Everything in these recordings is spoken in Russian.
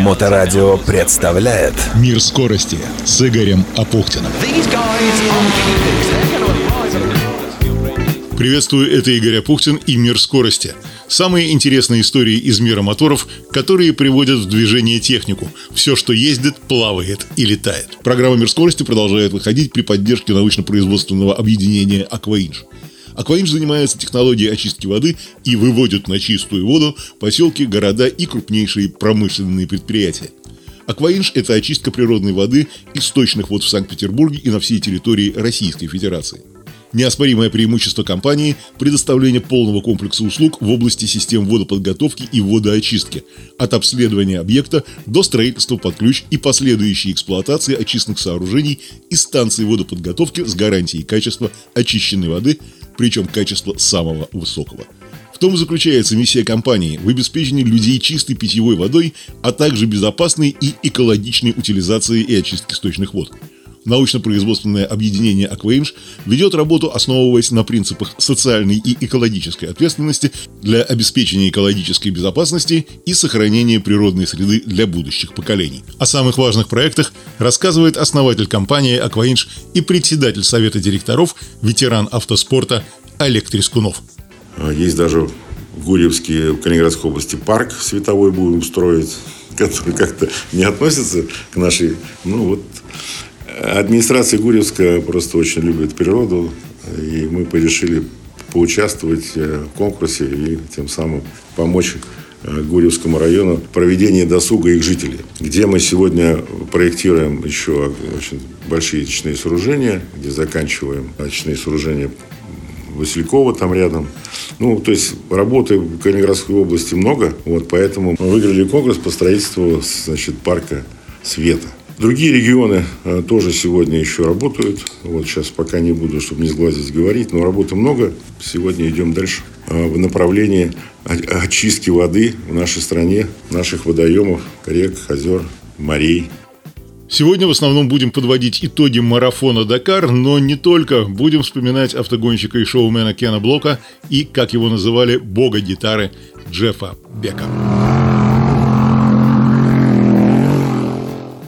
Моторадио представляет Мир скорости с Игорем Апухтиным. Приветствую, это Игорь Апухтин и Мир скорости. Самые интересные истории из мира моторов, которые приводят в движение технику. Все, что ездит, плавает и летает. Программа «Мир скорости» продолжает выходить при поддержке научно-производственного объединения «Акваинж». Акваинж занимается технологией очистки воды и выводит на чистую воду поселки, города и крупнейшие промышленные предприятия. Акваинж – это очистка природной воды из сточных вод в Санкт-Петербурге и на всей территории Российской Федерации. Неоспоримое преимущество компании – предоставление полного комплекса услуг в области систем водоподготовки и водоочистки, от обследования объекта до строительства под ключ и последующей эксплуатации очистных сооружений и станций водоподготовки с гарантией качества очищенной воды – причем качество самого высокого. В том и заключается миссия компании – в обеспечении людей чистой питьевой водой, а также безопасной и экологичной утилизации и очистки сточных вод. Научно-производственное объединение «Акваинж» ведет работу, основываясь на принципах социальной и экологической ответственности для обеспечения экологической безопасности и сохранения природной среды для будущих поколений. О самых важных проектах рассказывает основатель компании «Акваинж» и председатель совета директоров, ветеран автоспорта Олег Трескунов. Есть даже в в Калининградской области парк световой будем строить, который как-то не относится к нашей, ну вот, Администрация Гурьевска просто очень любит природу, и мы решили поучаствовать э, в конкурсе и тем самым помочь э, Гурьевскому району в проведении досуга их жителей, где мы сегодня проектируем еще очень большие очные сооружения, где заканчиваем очные сооружения Василькова там рядом. Ну, то есть работы в Калининградской области много, вот поэтому мы выиграли конкурс по строительству значит, парка света. Другие регионы э, тоже сегодня еще работают. Вот сейчас пока не буду, чтобы не сглазить говорить, но работы много. Сегодня идем дальше э, в направлении очистки воды в нашей стране, наших водоемов, рек, озер, морей. Сегодня в основном будем подводить итоги марафона «Дакар», но не только. Будем вспоминать автогонщика и шоумена Кена Блока и, как его называли, бога гитары Джеффа Бека.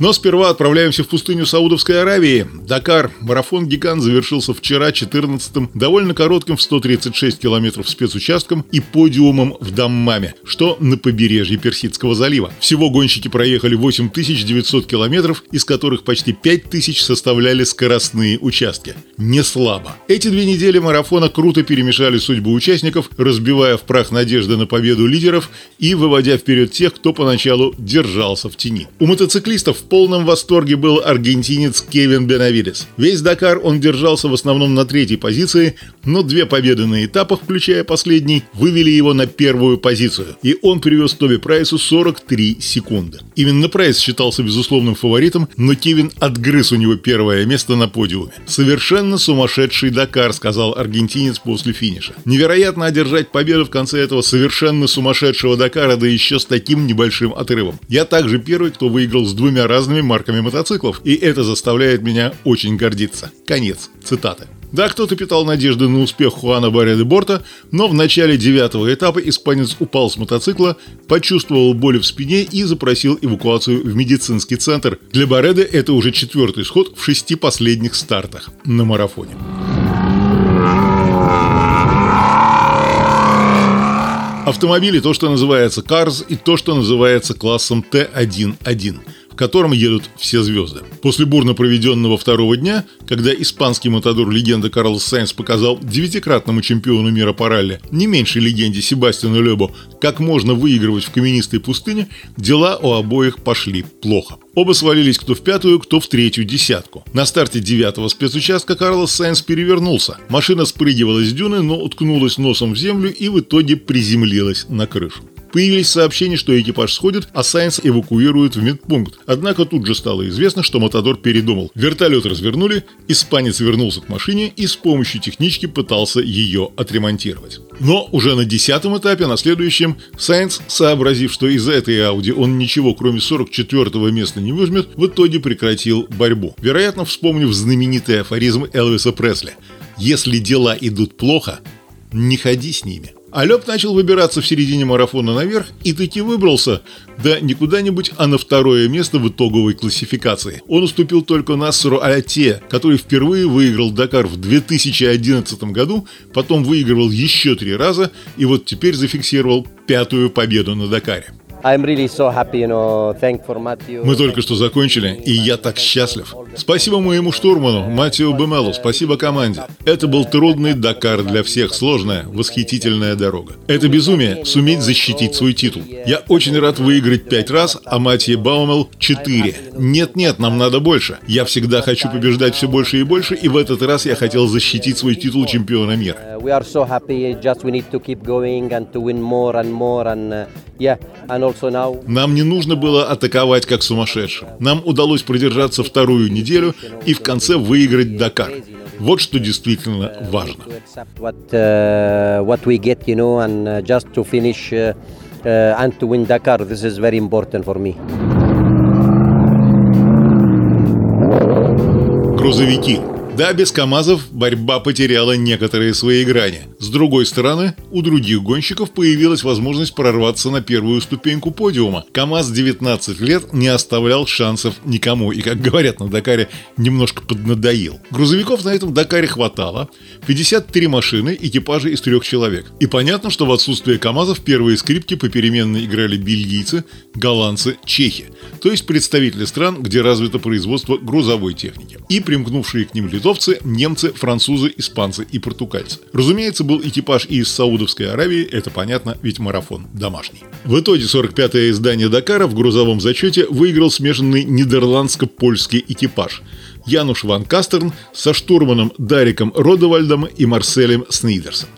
Но сперва отправляемся в пустыню Саудовской Аравии. Дакар. Марафон «Гигант» завершился вчера, 14-м, довольно коротким в 136 километров спецучастком и подиумом в Даммаме, что на побережье Персидского залива. Всего гонщики проехали 8900 километров, из которых почти 5000 составляли скоростные участки. Не слабо. Эти две недели марафона круто перемешали судьбу участников, разбивая в прах надежды на победу лидеров и выводя вперед тех, кто поначалу держался в тени. У мотоциклистов полном восторге был аргентинец Кевин Бенавидес. Весь Дакар он держался в основном на третьей позиции, но две победы на этапах, включая последний, вывели его на первую позицию. И он привез Тоби Прайсу 43 секунды. Именно Прайс считался безусловным фаворитом, но Кевин отгрыз у него первое место на подиуме. «Совершенно сумасшедший Дакар», сказал аргентинец после финиша. Невероятно одержать победу в конце этого совершенно сумасшедшего Дакара, да еще с таким небольшим отрывом. Я также первый, кто выиграл с двумя разными разными марками мотоциклов, и это заставляет меня очень гордиться. Конец цитаты. Да, кто-то питал надежды на успех Хуана Барри де Борта, но в начале девятого этапа испанец упал с мотоцикла, почувствовал боль в спине и запросил эвакуацию в медицинский центр. Для Барреды это уже четвертый сход в шести последних стартах на марафоне. Автомобили то, что называется Cars, и то, что называется классом Т1.1 котором едут все звезды. После бурно проведенного второго дня, когда испанский мотодор легенда Карлос Сайнс показал девятикратному чемпиону мира по ралли, не меньшей легенде Себастьяну Лебо, как можно выигрывать в каменистой пустыне, дела у обоих пошли плохо. Оба свалились кто в пятую, кто в третью десятку. На старте девятого спецучастка Карлос Сайнс перевернулся. Машина спрыгивала с дюны, но уткнулась носом в землю и в итоге приземлилась на крышу. Появились сообщения, что экипаж сходит, а Сайнс эвакуируют в медпункт. Однако тут же стало известно, что Матадор передумал. Вертолет развернули, испанец вернулся к машине и с помощью технички пытался ее отремонтировать. Но уже на десятом этапе, на следующем, Сайнс, сообразив, что из этой Ауди он ничего кроме 44-го места не выжмет, в итоге прекратил борьбу. Вероятно, вспомнив знаменитый афоризм Элвиса Пресли. «Если дела идут плохо, не ходи с ними. А Лёб начал выбираться в середине марафона наверх и таки выбрался, да не куда-нибудь, а на второе место в итоговой классификации. Он уступил только Нассеру Альте, который впервые выиграл Дакар в 2011 году, потом выигрывал еще три раза и вот теперь зафиксировал пятую победу на Дакаре. Мы только что закончили, и я так счастлив. Спасибо моему штурману, Матио Бемелу, спасибо команде. Это был трудный Дакар для всех, сложная, восхитительная дорога. Это безумие – суметь защитить свой титул. Я очень рад выиграть пять раз, а Матио Баумел – четыре. Нет-нет, нам надо больше. Я всегда хочу побеждать все больше и больше, и в этот раз я хотел защитить свой титул чемпиона мира. Нам не нужно было атаковать как сумасшедшим. Нам удалось продержаться вторую неделю и в конце выиграть Дакар. Вот что действительно важно. Грузовики. Да, без КАМАЗов борьба потеряла некоторые свои грани. С другой стороны, у других гонщиков появилась возможность прорваться на первую ступеньку подиума. КАМАЗ 19 лет не оставлял шансов никому и, как говорят на Дакаре, немножко поднадоил. Грузовиков на этом Дакаре хватало. 53 машины, экипажи из трех человек. И понятно, что в отсутствие КАМАЗов первые скрипки попеременно играли бельгийцы, голландцы, чехи. То есть представители стран, где развито производство грузовой техники. И примкнувшие к ним литовцы, немцы, французы, испанцы и португальцы. Разумеется, был экипаж из Саудовской Аравии, это понятно, ведь марафон домашний. В итоге 45-е издание Дакара в грузовом зачете выиграл смешанный нидерландско-польский экипаж. Януш Ван Кастерн со штурманом Дариком Родовальдом и Марселем Снейдерсом.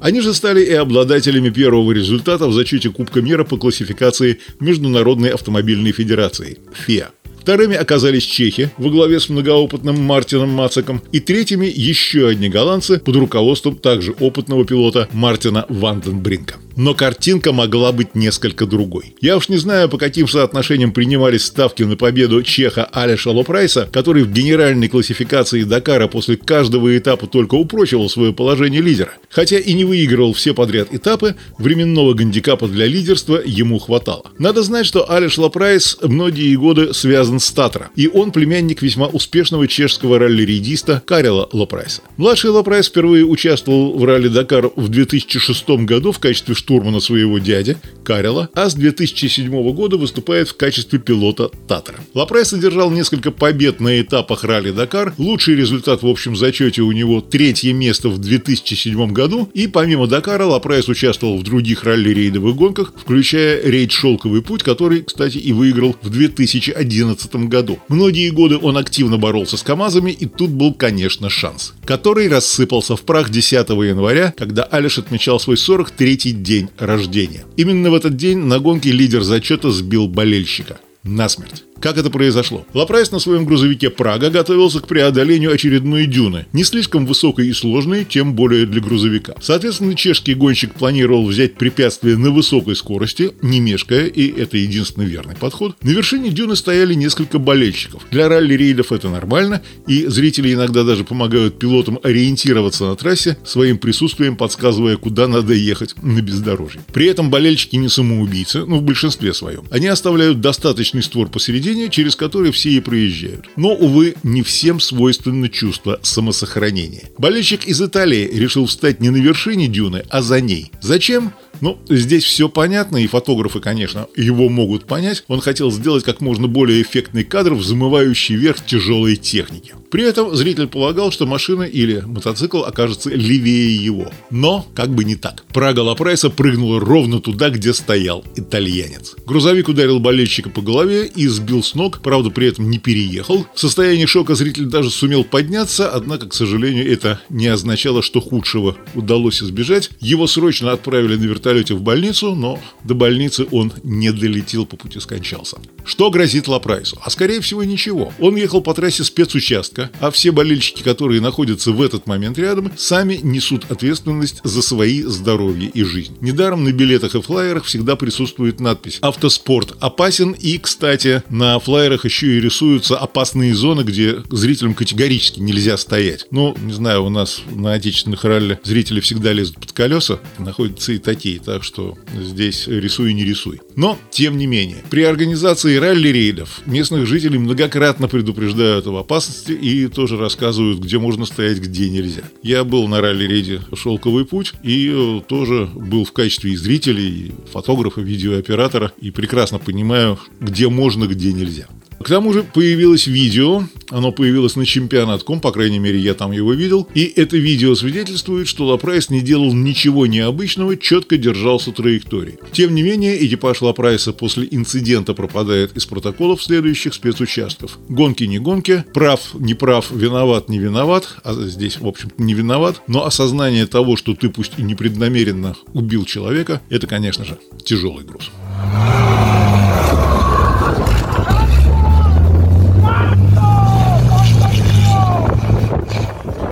Они же стали и обладателями первого результата в зачете Кубка мира по классификации Международной автомобильной федерации – ФИА. Вторыми оказались чехи во главе с многоопытным Мартином Мациком и третьими еще одни голландцы под руководством также опытного пилота Мартина Ван ден Бринка. Но картинка могла быть несколько другой. Я уж не знаю, по каким соотношениям принимались ставки на победу чеха Алиша Лопрайса, который в генеральной классификации Дакара после каждого этапа только упрочивал свое положение лидера. Хотя и не выигрывал все подряд этапы, временного гандикапа для лидерства ему хватало. Надо знать, что Алиш Лопрайс многие годы связан с Татра, и он племянник весьма успешного чешского ралли-рейдиста Карела Лопрайса. Младший Лопрайс впервые участвовал в ралли Дакар в 2006 году в качестве штурмана своего дяди, Карела, а с 2007 года выступает в качестве пилота Татра. Лопрайс одержал несколько побед на этапах ралли-Дакар. Лучший результат в общем зачете у него третье место в 2007 году. И помимо Дакара Лопрайс участвовал в других ралли-рейдовых гонках, включая рейд «Шелковый путь», который, кстати, и выиграл в 2011 году. Многие годы он активно боролся с КАМАЗами, и тут был, конечно, шанс, который рассыпался в прах 10 января, когда Алиш отмечал свой 43-й день день рождения. Именно в этот день на гонке лидер зачета сбил болельщика. Насмерть. Как это произошло? Лопрайс на своем грузовике «Прага» готовился к преодолению очередной дюны, не слишком высокой и сложной, тем более для грузовика. Соответственно, чешский гонщик планировал взять препятствие на высокой скорости, не мешкая, и это единственный верный подход. На вершине дюны стояли несколько болельщиков. Для ралли-рейдов это нормально, и зрители иногда даже помогают пилотам ориентироваться на трассе, своим присутствием подсказывая, куда надо ехать на бездорожье. При этом болельщики не самоубийцы, ну в большинстве своем. Они оставляют достаточный створ посередине, ограждение, через которое все и проезжают. Но, увы, не всем свойственно чувство самосохранения. Болельщик из Италии решил встать не на вершине дюны, а за ней. Зачем? Ну, здесь все понятно, и фотографы, конечно, его могут понять. Он хотел сделать как можно более эффектный кадр, взмывающий вверх тяжелой техники. При этом зритель полагал, что машина или мотоцикл окажется левее его. Но как бы не так. Прага Лапрайса прыгнула ровно туда, где стоял итальянец. Грузовик ударил болельщика по голове и сбил с ног, правда при этом не переехал. В состоянии шока зритель даже сумел подняться, однако, к сожалению, это не означало, что худшего удалось избежать. Его срочно отправили на вертолет вертолете в больницу, но до больницы он не долетел, по пути скончался. Что грозит Лапрайсу? А скорее всего ничего. Он ехал по трассе спецучастка, а все болельщики, которые находятся в этот момент рядом, сами несут ответственность за свои здоровье и жизнь. Недаром на билетах и флайерах всегда присутствует надпись «Автоспорт опасен» и, кстати, на флайерах еще и рисуются опасные зоны, где зрителям категорически нельзя стоять. Ну, не знаю, у нас на отечественных ралли зрители всегда лезут под колеса, находятся и такие, так что здесь рисуй и не рисуй. Но, тем не менее, при организации ралли-рейдов местных жителей многократно предупреждают об опасности и тоже рассказывают, где можно стоять, где нельзя. Я был на ралли-рейде «Шелковый путь» и э, тоже был в качестве и зрителя, и фотографа, видеооператора, и прекрасно понимаю, где можно, где нельзя. К тому же появилось видео, оно появилось на чемпионат.ком, по крайней мере, я там его видел, и это видео свидетельствует, что Лопрайс не делал ничего необычного, четко держался траектории. Тем не менее, экипаж Лопрайса после инцидента пропадает из протоколов следующих спецучастков. Гонки не гонки, прав не прав, виноват не виноват, а здесь, в общем не виноват, но осознание того, что ты пусть и непреднамеренно убил человека, это, конечно же, тяжелый груз.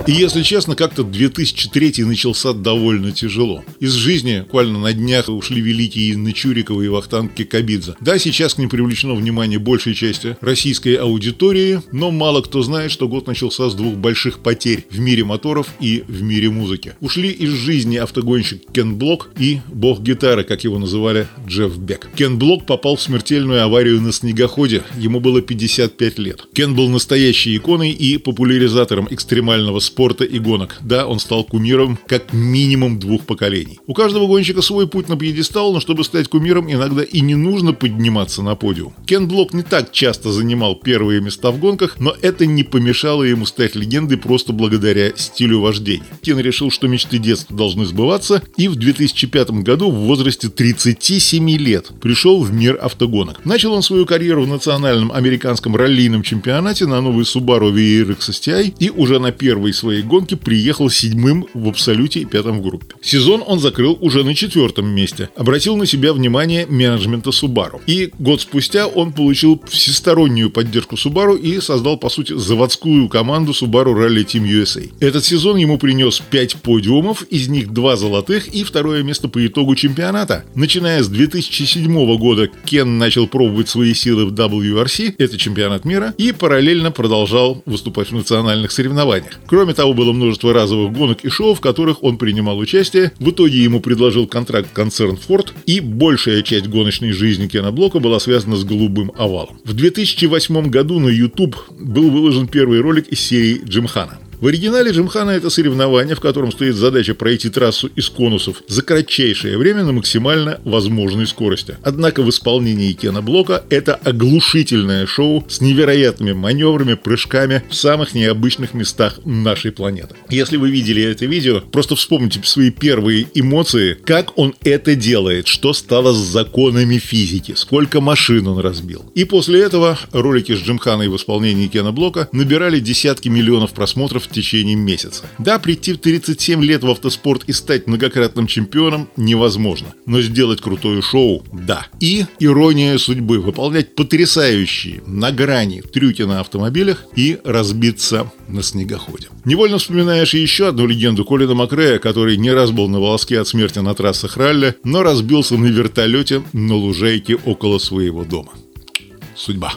И если честно, как-то 2003 начался довольно тяжело. Из жизни буквально на днях ушли великие Инна Чурикова и Вахтанг Кикабидзе. Да, сейчас к ним привлечено внимание большей части российской аудитории, но мало кто знает, что год начался с двух больших потерь в мире моторов и в мире музыки. Ушли из жизни автогонщик Кен Блок и бог гитары, как его называли, Джефф Бек. Кен Блок попал в смертельную аварию на снегоходе, ему было 55 лет. Кен был настоящей иконой и популяризатором экстремального спорта спорта и гонок. Да, он стал кумиром как минимум двух поколений. У каждого гонщика свой путь на пьедестал, но чтобы стать кумиром, иногда и не нужно подниматься на подиум. Кен Блок не так часто занимал первые места в гонках, но это не помешало ему стать легендой просто благодаря стилю вождения. Кен решил, что мечты детства должны сбываться, и в 2005 году в возрасте 37 лет пришел в мир автогонок. Начал он свою карьеру в национальном американском раллийном чемпионате на новый Subaru VRX STI и уже на первой своей гонки приехал седьмым в абсолюте и пятым в группе. Сезон он закрыл уже на четвертом месте. Обратил на себя внимание менеджмента Subaru. И год спустя он получил всестороннюю поддержку Subaru и создал, по сути, заводскую команду Subaru Rally Team USA. Этот сезон ему принес 5 подиумов, из них 2 золотых и второе место по итогу чемпионата. Начиная с 2007 года Кен начал пробовать свои силы в WRC, это чемпионат мира, и параллельно продолжал выступать в национальных соревнованиях. Кроме Кроме того, было множество разовых гонок и шоу, в которых он принимал участие. В итоге ему предложил контракт концерн Ford, и большая часть гоночной жизни Кена Блока была связана с голубым овалом. В 2008 году на YouTube был выложен первый ролик из серии Джимхана. В оригинале Джимхана это соревнование, в котором стоит задача пройти трассу из конусов за кратчайшее время на максимально возможной скорости. Однако в исполнении Кена Блока это оглушительное шоу с невероятными маневрами, прыжками в самых необычных местах нашей планеты. Если вы видели это видео, просто вспомните свои первые эмоции, как он это делает, что стало с законами физики, сколько машин он разбил. И после этого ролики с Джимханой в исполнении Кена Блока набирали десятки миллионов просмотров в течение месяца. Да, прийти в 37 лет в автоспорт и стать многократным чемпионом невозможно, но сделать крутое шоу – да. И ирония судьбы – выполнять потрясающие на грани трюки на автомобилях и разбиться на снегоходе. Невольно вспоминаешь еще одну легенду Колина Макрея, который не раз был на волоске от смерти на трассах ралли, но разбился на вертолете на лужайке около своего дома. Судьба.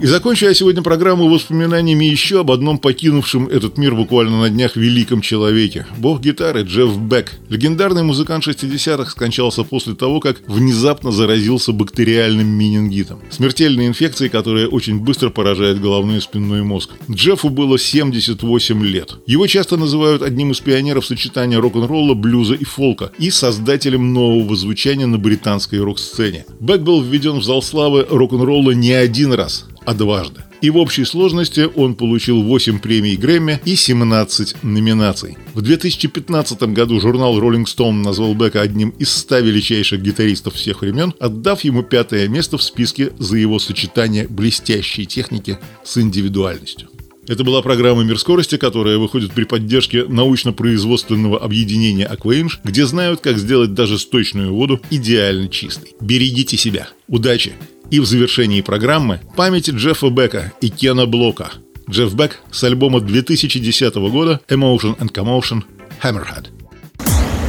И закончу я сегодня программу воспоминаниями еще об одном покинувшем этот мир буквально на днях великом человеке. Бог гитары Джефф Бек. Легендарный музыкант 60-х скончался после того, как внезапно заразился бактериальным менингитом. Смертельной инфекцией, которая очень быстро поражает головной и спинной мозг. Джеффу было 78 лет. Его часто называют одним из пионеров сочетания рок-н-ролла, блюза и фолка и создателем нового звучания на британской рок-сцене. Бек был введен в зал славы рок-н-ролла не один раз а дважды. И в общей сложности он получил 8 премий Грэмми и 17 номинаций. В 2015 году журнал Rolling Stone назвал Бека одним из 100 величайших гитаристов всех времен, отдав ему пятое место в списке за его сочетание блестящей техники с индивидуальностью. Это была программа «Мир скорости», которая выходит при поддержке научно-производственного объединения «Акваинж», где знают, как сделать даже сточную воду идеально чистой. Берегите себя. Удачи! И в завершении программы памяти Джеффа Бека и Кена Блока. Джефф Бек с альбома 2010 года «Emotion and Commotion» Hammerhead.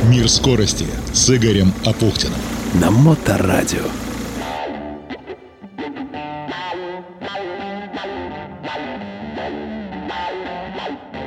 Мир скорости с Игорем Апухтиным. На Моторадио. Bye.